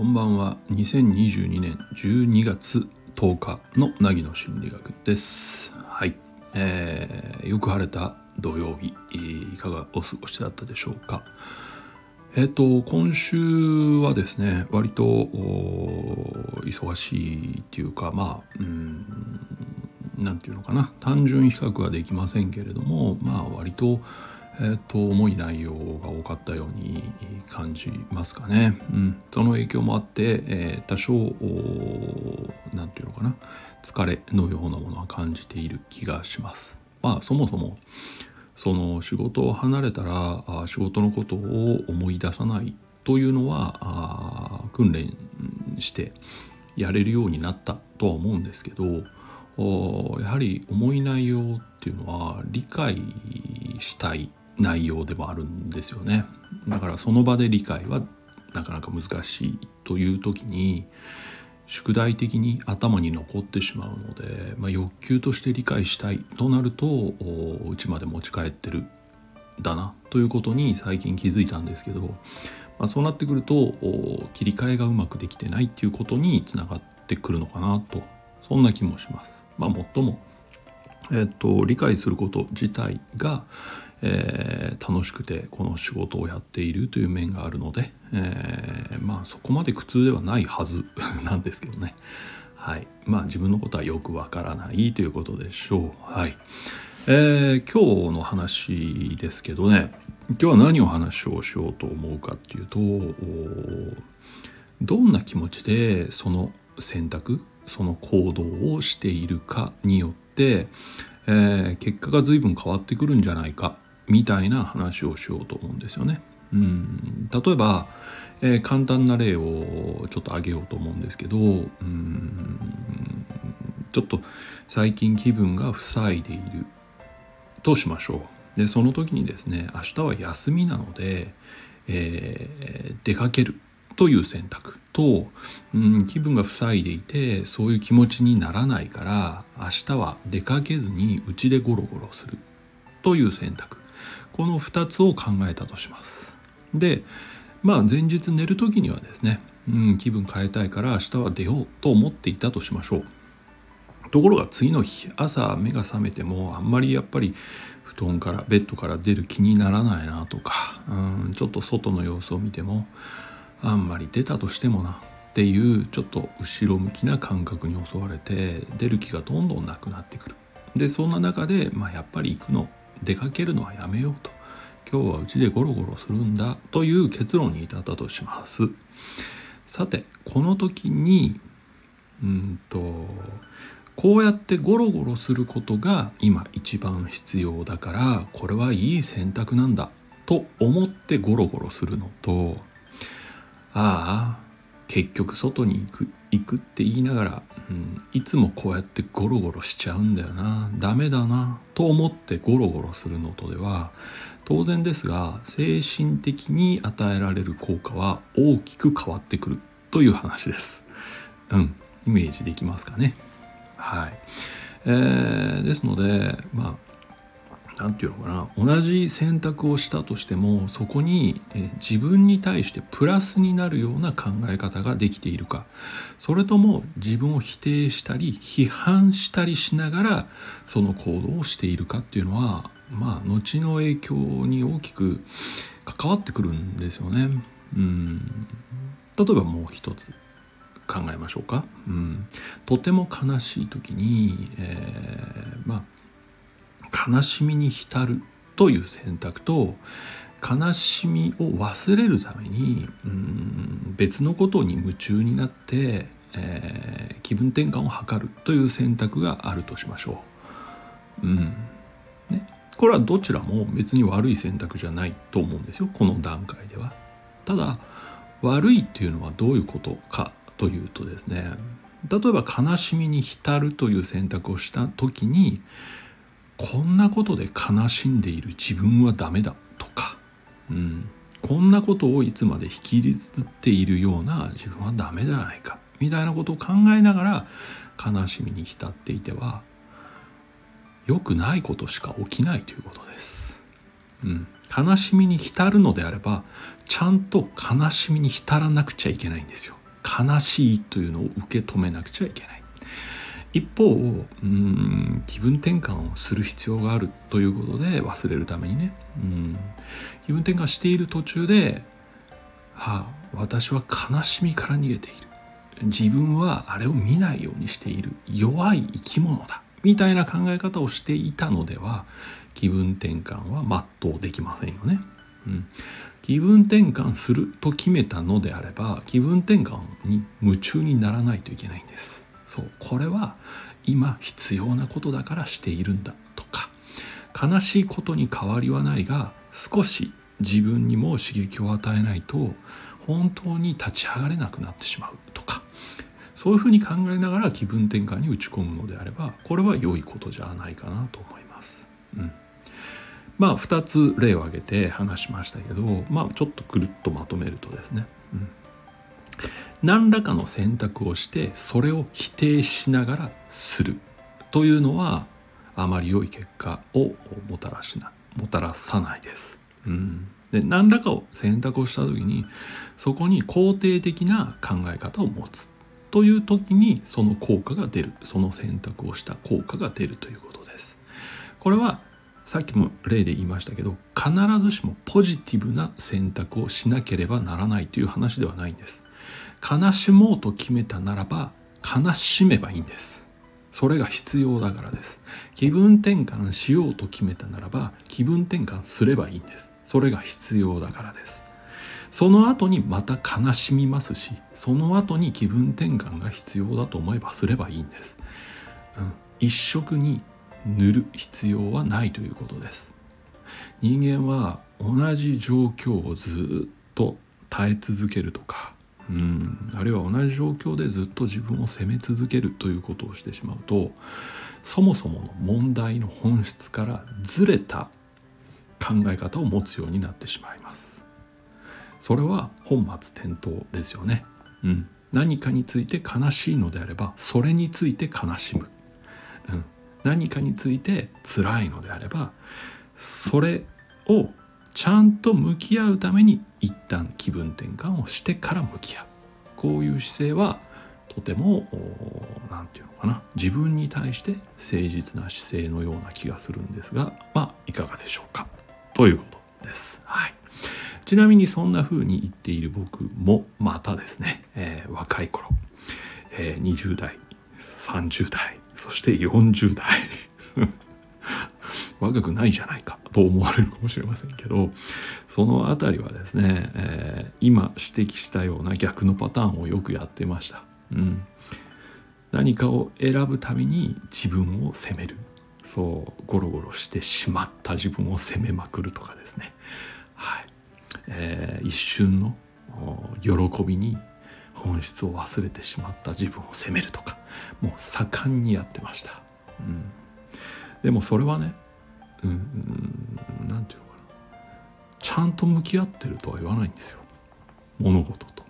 こんばんは。2022年12月10日の凪の心理学です。はい、えー、よく晴れた土曜日いかがお過ごしだったでしょうか。えっ、ー、と今週はですね割と忙しいっていうかまあうんなんていうのかな。単純比較はできませんけれどもまあ割とえーと、重い内容が多かったように感じますかね。うん、その影響もあって、えー、多少何て言うのかな疲れのようなものは感じている気がします。まあそもそもその仕事を離れたらあ仕事のことを思い出さないというのはあ訓練してやれるようになったとは思うんですけどやはり重い内容っていうのは理解したい内容でもあるんですよねだからその場で理解はなかなか難しいという時に宿題的に頭に残ってしまうので、まあ、欲求として理解したいとなるとうちまで持ち帰ってるだなということに最近気づいたんですけど、まあ、そうなってくると切り替えがうまくできてないっていうことにつながってくるのかなとそんな気もします。まあ、もっともえっと、理解すること自体が、えー、楽しくてこの仕事をやっているという面があるので、えー、まあそこまで苦痛ではないはず なんですけどね。はい。まあ自分のことはよくわからないということでしょう。はい。えー、今日の話ですけどね。今日は何を話をしようと思うかっていうとどんな気持ちでその選択その行動をしているかによって、えー、結果が随分変わってくるんじゃないかみたいな話をしようと思うんですよね。うん、例えば、えー、簡単な例をちょっと挙げようと思うんですけどうんちょっと最近気分が塞いでいるとしましょう。でその時にですね明日は休みなので、えー、出かけるという選択と、うん、気分が塞いでいてそういう気持ちにならないから明日は出かけずに家でゴロゴロするという選択この2つを考えたとします。でまあ前日寝る時にはですね、うん、気分変えたいから明日は出ようと思っていたとしましょう。ところが次の日朝目が覚めてもあんまりやっぱり布団からベッドから出る気にならないなとか、うん、ちょっと外の様子を見てもあんまり出たとしてもなっていうちょっと後ろ向きな感覚に襲われて出る気がどんどんなくなってくる。でそんな中で、まあ、やっぱり行くの出かけるのはやめようと。今日はうちでゴロゴロするんだという結論に至ったとします。さてこの時にうんとこうやってゴロゴロすることが今一番必要だからこれはいい選択なんだと思ってゴロゴロするのとああ結局外に行く。行くって言いながら、うん、いつもこうやってゴロゴロしちゃうんだよなダメだなと思ってゴロゴロするのとでは当然ですが精神的に与えられる効果は大きく変わってくるという話です。うん、イメージできますかね。はい。えー、ですのでまあ何て言うのかな同じ選択をしたとしてもそこに自分に対してプラスになるような考え方ができているかそれとも自分を否定したり批判したりしながらその行動をしているかっていうのはまあ後の影響に大きく関わってくるんですよね。うん例えばもう一つ考えましょうか。うん、とても悲しい時に、えー、まあ悲しみに浸るという選択と悲しみを忘れるためにうん別のことに夢中になって、えー、気分転換を図るという選択があるとしましょう。うんね、これはどちらも別に悪い選択じゃないと思うんですよこの段階では。ただ悪いっていうのはどういうことかというとですね例えば悲しみに浸るという選択をした時にこんなことで悲しんでいる自分はダメだとか、うん、こんなことをいつまで引きずっているような自分はダメじゃないか。みたいなことを考えながら悲しみに浸っていては良くないことしか起きないということです。うん、悲しみに浸るのであればちゃんと悲しみに浸らなくちゃいけないんですよ。悲しいというのを受け止めなくちゃいけない。一方うん気分転換をする必要があるということで忘れるためにね。うん。気分転換している途中で「はあ私は悲しみから逃げている」自分はあれを見ないようにしている。弱い生き物だ。みたいな考え方をしていたのでは気分転換は全うできませんよね。うん、気分転換すると決めたのであれば気分転換に夢中にならないといけないんです。そうこれは今必要なことだからしているんだとか悲しいことに変わりはないが少し自分にも刺激を与えないと本当に立ち上がれなくなってしまうとかそういうふうに考えながら気分転換に打ち込むのであればこれは良いことじゃないかなと思います。うん、まあ2つ例を挙げて話しましたけどまあちょっとくるっとまとめるとですね、うん。何らかの選択をしてそれを否定しながらするというのはあまり良い結果をもたらしなもたらさないです。うん、で何らかを選択をした時にそこに肯定的な考え方を持つという時にその効果が出るその選択をした効果が出るということです。これはさっきも例で言いましたけど必ずしもポジティブな選択をしなければならないという話ではないんです。悲しもうと決めたならば悲しめばいいんです。それが必要だからです。気分転換しようと決めたならば気分転換すればいいんです。それが必要だからです。その後にまた悲しみますしその後に気分転換が必要だと思えばすればいいんです、うん、一色に塗る必要はないということです。人間は同じ状況をずっと耐え続けるとかうん。あるいは同じ状況でずっと自分を責め続けるということをしてしまうとそもそもの問題の本質からずれた考え方を持つようになってしまいます。それは本末転倒ですよね、うん、何かについて悲しいのであればそれについて悲しむ、うん、何かについて辛いのであればそれをちゃんと向き合うために一旦気分転換をしてから向き合う。こういう姿勢はとても何て言うのかな。自分に対して誠実な姿勢のような気がするんですがまあいかがでしょうか。ということです。はい、ちなみにそんな風に言っている僕もまたですね、えー、若い頃、えー、20代30代そして40代。若くないじゃないかと思われるかもしれませんけどその辺りはですね、えー、今指摘したような逆のパターンをよくやってました。うん、何かを選ぶたびに自分を責める。そうゴロゴロしてしまった自分を責めまくるとかですね、はい。えー、一瞬の喜びに本質を忘れてしまった自分を責めるとかもう盛んにやってました。うん、でもそれはねうん何て言うのかなちゃんと向き合ってるとは言わないんですよ物事と。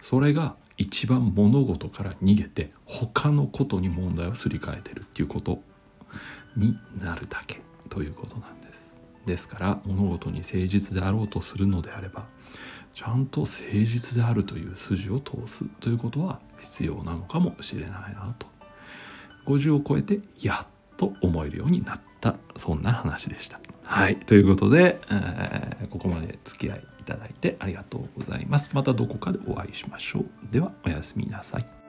それが一番物事から逃げて他のことに問題をすり替えてるっていうことになるだけということなんです。ですから物事に誠実であろうとするのであればちゃんと誠実であるという筋を通すということは必要なのかもしれないなと。50を超えてやっと思えるようになったったそんな話でした。はいということで、えー、ここまで付き合いいただいてありがとうございます。またどこかでお会いしましょう。ではおやすみなさい。